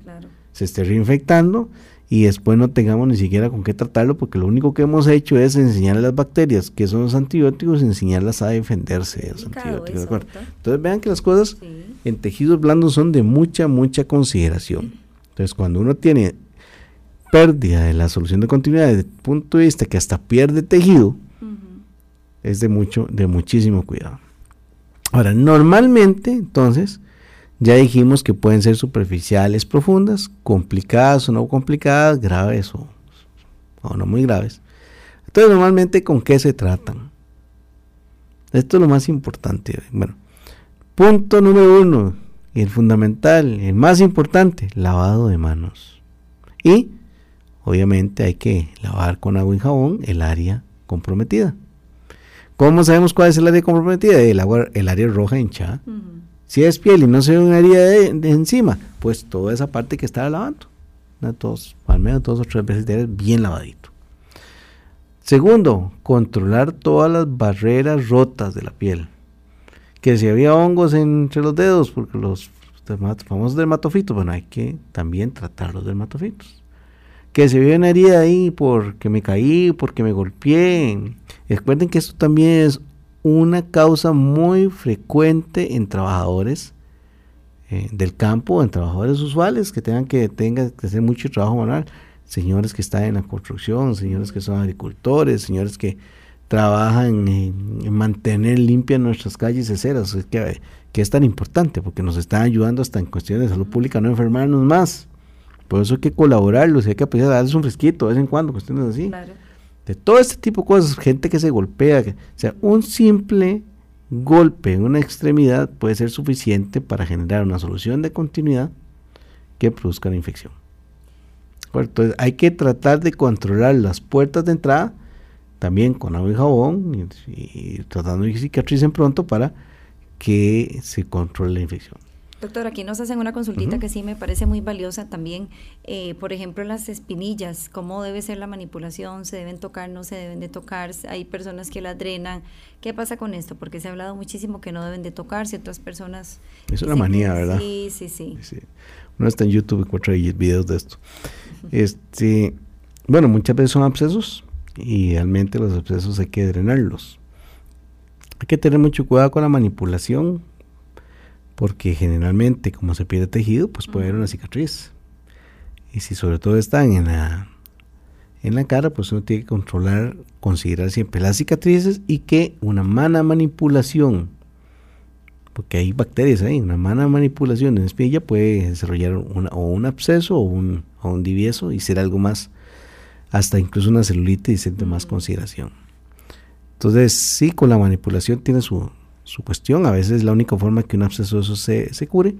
se esté reinfectando y después no tengamos ni siquiera con qué tratarlo porque lo único que hemos hecho es enseñarle a las bacterias que son los antibióticos enseñarlas a defenderse de los antibióticos. Entonces vean que las cosas en tejidos blandos son de mucha, mucha consideración. Entonces cuando uno tiene pérdida de la solución de continuidad desde el punto de vista que hasta pierde tejido, es de mucho, de muchísimo cuidado. Ahora, normalmente, entonces, ya dijimos que pueden ser superficiales, profundas, complicadas o no complicadas, graves o o no muy graves. Entonces, normalmente, ¿con qué se tratan? Esto es lo más importante. Bueno, punto número uno, y el fundamental, el más importante, lavado de manos. Y, obviamente, hay que lavar con agua y jabón el área comprometida. ¿Cómo sabemos cuál es el área comprometida? El, agua, el área roja hinchada. Si es piel y no se ve una herida de, encima, pues toda esa parte que está lavando. Todos, al menos dos o tres veces bien lavadito. Segundo, controlar todas las barreras rotas de la piel. Que si había hongos entre los dedos, porque los famosos dermatofitos, bueno, hay que también tratar los dermatofitos. Que si había una herida ahí porque me caí, porque me golpeé. Recuerden que esto también es una causa muy frecuente en trabajadores eh, del campo, en trabajadores usuales que tengan que, tengan que hacer mucho trabajo manual, señores que están en la construcción, señores que son agricultores, señores que trabajan en, mantener limpias nuestras calles y aceras, que, que, es tan importante porque nos están ayudando hasta en cuestiones de salud pública no enfermarnos más. Por eso hay que colaborarlos, hay que apreciar, darles un fresquito de vez en cuando, cuestiones así. Claro de todo este tipo de cosas, gente que se golpea, o sea, un simple golpe en una extremidad puede ser suficiente para generar una solución de continuidad que produzca la infección. Entonces hay que tratar de controlar las puertas de entrada también con agua y jabón y, tratando de cicatricen pronto para que se controle la infección. Doctor, aquí nos hacen una consultita que sí me parece muy valiosa también. Eh, por ejemplo, las espinillas, ¿cómo debe ser la manipulación? ¿Se deben tocar? ¿No se deben de tocar? Hay personas que la drenan. ¿Qué pasa con esto? Porque se ha hablado muchísimo que no deben de tocarse, otras personas... Es una manía, ¿verdad? Sí, sí, sí, Uno está en YouTube y encuentra videos de esto. este, bueno, muchas veces son abscesos y realmente los abscesos hay que drenarlos. Hay que tener mucho cuidado con la manipulación porque generalmente como se pierde tejido, pues puede haber una cicatriz. Y si sobre todo están en la, en la cara, pues uno tiene que controlar, considerar siempre las cicatrices y que una mala manipulación, porque hay bacterias ahí, una mala manipulación en espilla puede desarrollar una, o un absceso o un, o un divieso y ser algo más, hasta incluso una celulitis y ser de más consideración. Entonces, sí, con la manipulación tiene su, su cuestión. A veces es la única forma que un absceso se, se cure.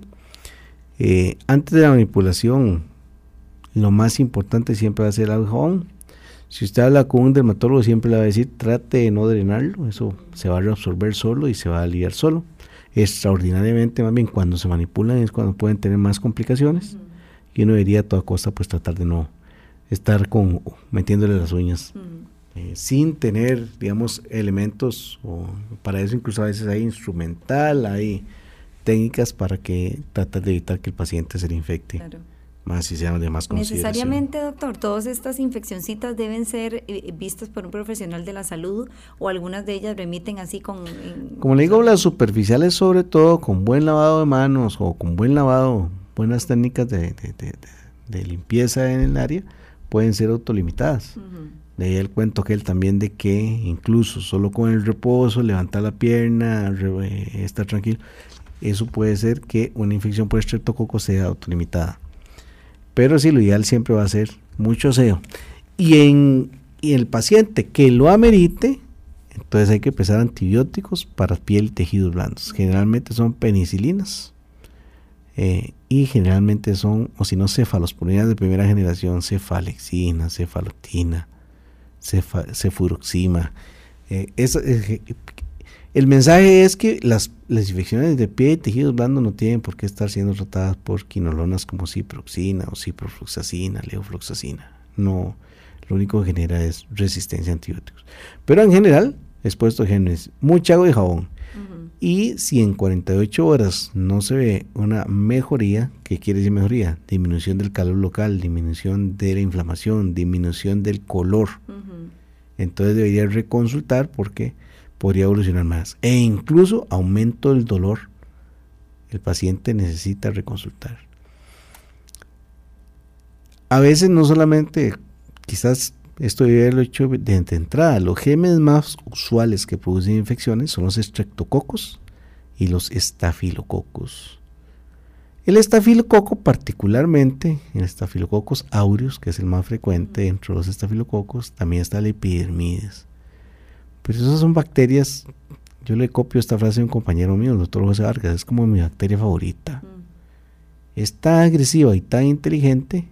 Eh, antes de la manipulación, lo más importante siempre va a ser el jabón. Si usted habla con un dermatólogo, siempre le va a decir trate de no drenarlo, eso se va a reabsorber solo y se va a aliviar solo. Extraordinariamente, más bien cuando se manipulan es cuando pueden tener más complicaciones y uno debería a toda costa pues tratar de no estar con metiéndole las uñas. Eh, sin tener, digamos, elementos, o para eso incluso a veces hay instrumental, hay técnicas para que tratar de evitar que el paciente se le infecte. Más si sean de más Necesariamente, doctor, todas estas infeccioncitas deben ser eh, vistas por un profesional de la salud o algunas de ellas remiten así con... Como le digo, las superficiales sobre todo con buen lavado de manos o con buen lavado, buenas técnicas de, limpieza en el área, pueden ser autolimitadas. De ahí el cuento que él también de que incluso solo con el reposo, levantar la pierna, eh, estar tranquilo, eso puede ser que una infección por estreptococo sea autolimitada. Pero sí, lo ideal siempre va a ser mucho aseo. Y en el paciente que lo amerite, entonces hay que empezar antibióticos para piel y tejidos blandos. Generalmente son penicilinas. Eh, y generalmente son, o si no, cefalosporinas de primera generación, cefalexina, cefalotina, cefuroxima. Eh, eh, el mensaje es que las, las, infecciones de pie y tejidos blandos no tienen por qué estar siendo tratadas por quinolonas como ciproxina o ciprofloxacina, leofloxacina. No, lo único que genera es resistencia a antibióticos. Pero en general, expuesto genes, mucha agua y jabón. Y si en 48 horas no se ve una mejoría, ¿qué quiere decir mejoría? Disminución del calor local, disminución de la inflamación, disminución del color. Entonces debería reconsultar porque podría evolucionar más. E incluso aumento del dolor. El paciente necesita reconsultar. A veces no solamente, quizás esto debe haberlo hecho de entrada. Los genes más usuales que producen infecciones son los estreptococos y los estafilococos. El estafilococo, particularmente el estafilococos aureus, que es el más frecuente dentro de los estafilococos, también está la epidermides. Pero esas son bacterias, yo le copio esta frase de un compañero mío, el doctor José Vargas, es como mi bacteria favorita. Es tan agresiva y tan inteligente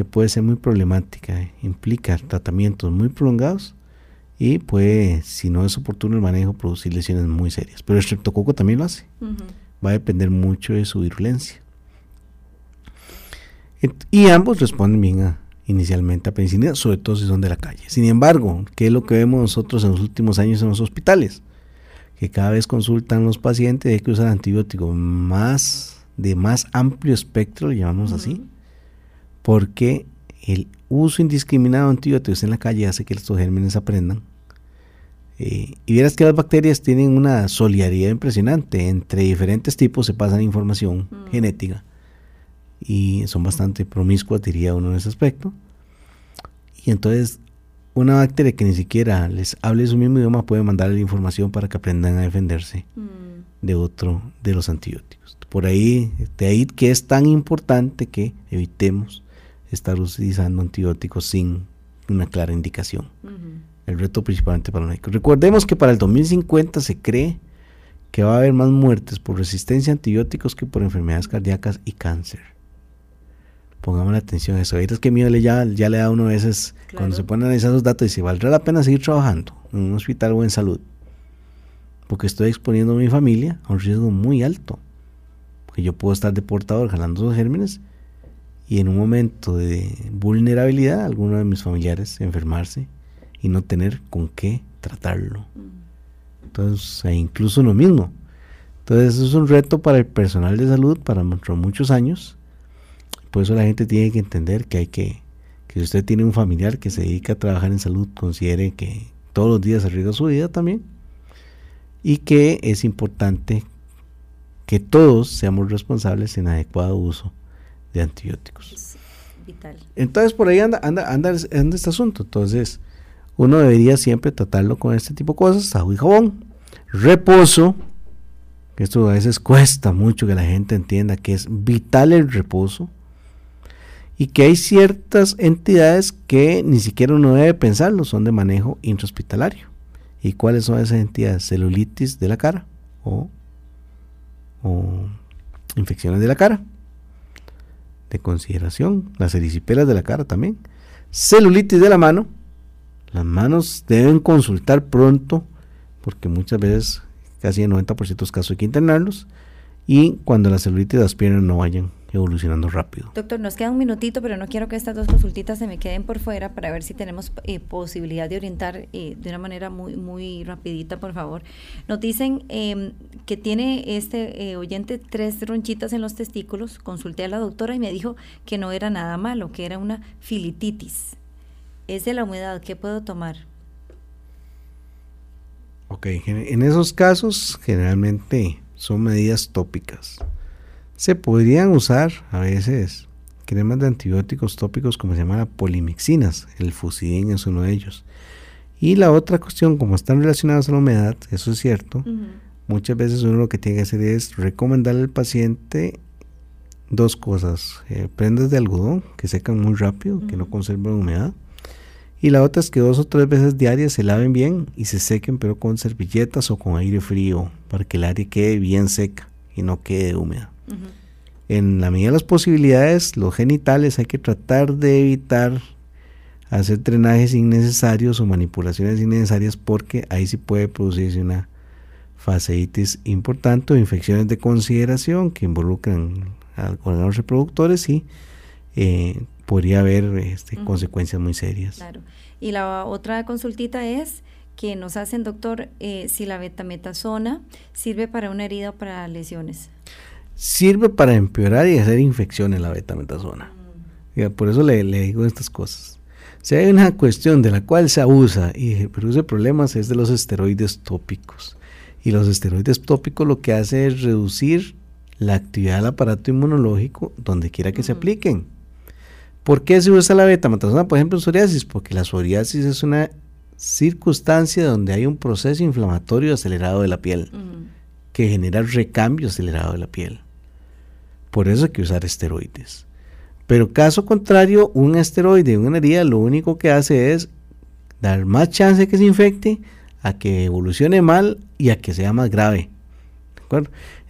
que puede ser muy problemática, eh. implica tratamientos muy prolongados y puede, si no es oportuno el manejo, producir lesiones muy serias. Pero el streptococo también lo hace. Va a depender mucho de su virulencia. Y ambos responden bien inicialmente a penicilina, sobre todo si son de la calle. Sin embargo, ¿qué es lo que vemos nosotros en los últimos años en los hospitales? Que cada vez consultan los pacientes hay que usar antibióticos más de más amplio espectro, lo llamamos así, porque el uso indiscriminado de antibióticos en la calle hace que estos gérmenes aprendan eh, y vieras que las bacterias tienen una solidaridad impresionante. Entre diferentes tipos se pasan información mm. genética y son bastante promiscuas, diría uno en ese aspecto. Y entonces una bacteria que ni siquiera les hable su mismo idioma puede mandarle información para que aprendan a defenderse mm. de otro de los antibióticos. Por ahí, de ahí que es tan importante que evitemos estar utilizando antibióticos sin una clara indicación el reto principalmente para médicos. Recordemos que para el 2050 se cree que va a haber más muertes por resistencia a antibióticos que por enfermedades cardíacas y cáncer. Pongamos la atención a eso. Ahorita es que miedo ya, ya le da uno a veces, cuando se pone a analizar esos datos, dice, ¿valdrá la pena seguir trabajando en un hospital o en salud? Porque estoy exponiendo a mi familia a un riesgo muy alto. Porque yo puedo estar deportador jalando esos gérmenes y en un momento de vulnerabilidad, alguno de mis familiares enfermarse y no tener con qué tratarlo. Entonces, e incluso lo mismo. Entonces, es un reto para el personal de salud para muchos años. Por eso la gente tiene que entender que hay que, que si usted tiene un familiar que se dedica a trabajar en salud, considere que todos los días arriesga su vida también. Y que es importante que todos seamos responsables en adecuado uso de antibióticos. Vital. Entonces por ahí anda, anda, anda, anda este asunto. Entonces, uno debería siempre tratarlo con este tipo de cosas, agua y jabón. Reposo, que esto a veces cuesta mucho que la gente entienda que es vital el reposo y que hay ciertas entidades que ni siquiera uno debe pensarlo, son de manejo intrahospitalario. ¿Y cuáles son esas entidades? Celulitis de la cara o, o infecciones de la cara. De consideración, las erisipelas de la cara también. Celulitis de la mano, las manos deben consultar pronto, porque muchas veces, casi en 90% de los casos hay que internarlos, y cuando las celulitis de las piernas no vayan evolucionando rápido. Doctor, nos queda un minutito, pero no quiero que estas dos consultitas se me queden por fuera para ver si tenemos eh, posibilidad de orientar eh, de una manera muy muy rapidita, por favor. Nos dicen em, que tiene este eh, oyente tres ronchitas en los testículos. Consulté a la doctora y me dijo que no era nada malo, que era una filititis es de la humedad, ¿qué puedo tomar? Ok, en esos casos generalmente son medidas tópicas. Se podrían usar a veces cremas de antibióticos tópicos como se llaman polimixinas, el fusidin es uno de ellos. Y la otra cuestión, como están relacionadas a la humedad, eso es cierto, muchas veces uno lo que tiene que hacer es recomendarle al paciente dos cosas, eh, prendas de algodón que secan muy rápido, que no conservan humedad, y la otra es que dos o tres veces diarias se laven bien y se sequen, pero con servilletas o con aire frío, para que el área quede bien seca y no quede húmeda. En la medida de las posibilidades, los genitales hay que tratar de evitar hacer drenajes innecesarios o manipulaciones innecesarias porque ahí sí puede producirse una fasciitis importante o infecciones de consideración que involucran a órganos reproductores y eh, podría haber este, consecuencias muy serias. Claro. Y la otra consultita es que nos hacen, doctor, eh, si la betametasona sirve para una herida o para lesiones. Sirve para empeorar y hacer infecciones la betametasona. Por eso le, digo estas cosas. Si hay una cuestión de la cual se abusa y produce problemas es de los esteroides tópicos. Y los esteroides tópicos lo que hace es reducir la actividad del aparato inmunológico donde quiera que se apliquen. ¿Por qué se usa la betametasona, por ejemplo, en psoriasis? Porque la psoriasis es una circunstancia donde hay un proceso inflamatorio acelerado de la piel que genera recambio acelerado de la piel. Por eso hay que usar esteroides. Pero caso contrario, un esteroide una herida lo único que hace es dar más chance que se infecte, a que evolucione mal y a que sea más grave.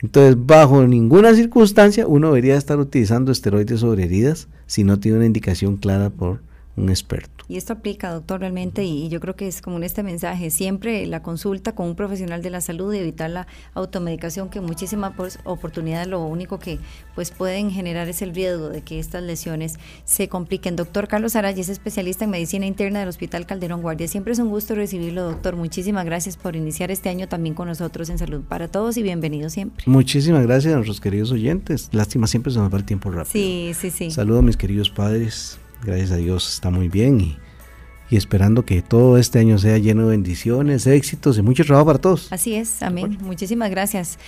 Entonces, bajo ninguna circunstancia uno debería estar utilizando esteroides sobre heridas si no tiene una indicación clara por un experto. Y esto aplica, doctor, realmente, y yo creo que es como en este mensaje, siempre la consulta con un profesional de la salud y evitar la automedicación, que muchísimas pues, oportunidades lo único que pues pueden generar es el riesgo de que estas lesiones se compliquen. Doctor Carlos Araya es especialista en medicina interna del Hospital Calderón Guardia. Siempre es un gusto recibirlo, doctor. Muchísimas gracias por iniciar este año también con nosotros en Salud para Todos y bienvenido siempre. Muchísimas gracias a nuestros queridos oyentes. Lástima, siempre se nos va el tiempo rápido. Sí, sí, sí. Saludos a mis queridos padres gracias a Dios está muy bien y, esperando que todo este año sea lleno de bendiciones, éxitos y mucho trabajo para todos. Así es, amén. Muchísimas gracias.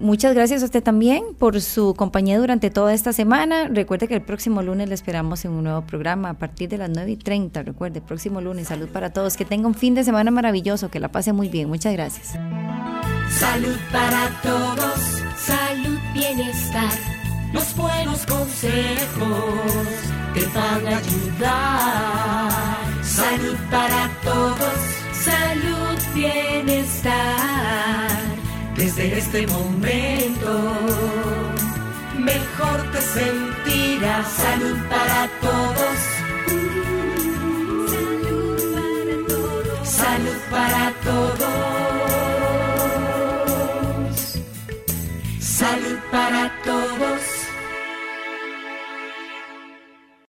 Muchas gracias a usted también por su compañía durante toda esta semana. Recuerde que el próximo lunes le esperamos en un nuevo programa a partir de las 9 y 30. Recuerde, próximo lunes. Salud para todos. Que tenga un fin de semana maravilloso. Que la pase muy bien. Muchas gracias. Salud para todos. Salud, bienestar. Los buenos consejos te van a ayudar. Salud para todos, salud, bienestar. Desde este momento, mejor te sentirás. Salud para todos. Salud para todos. Salud para todos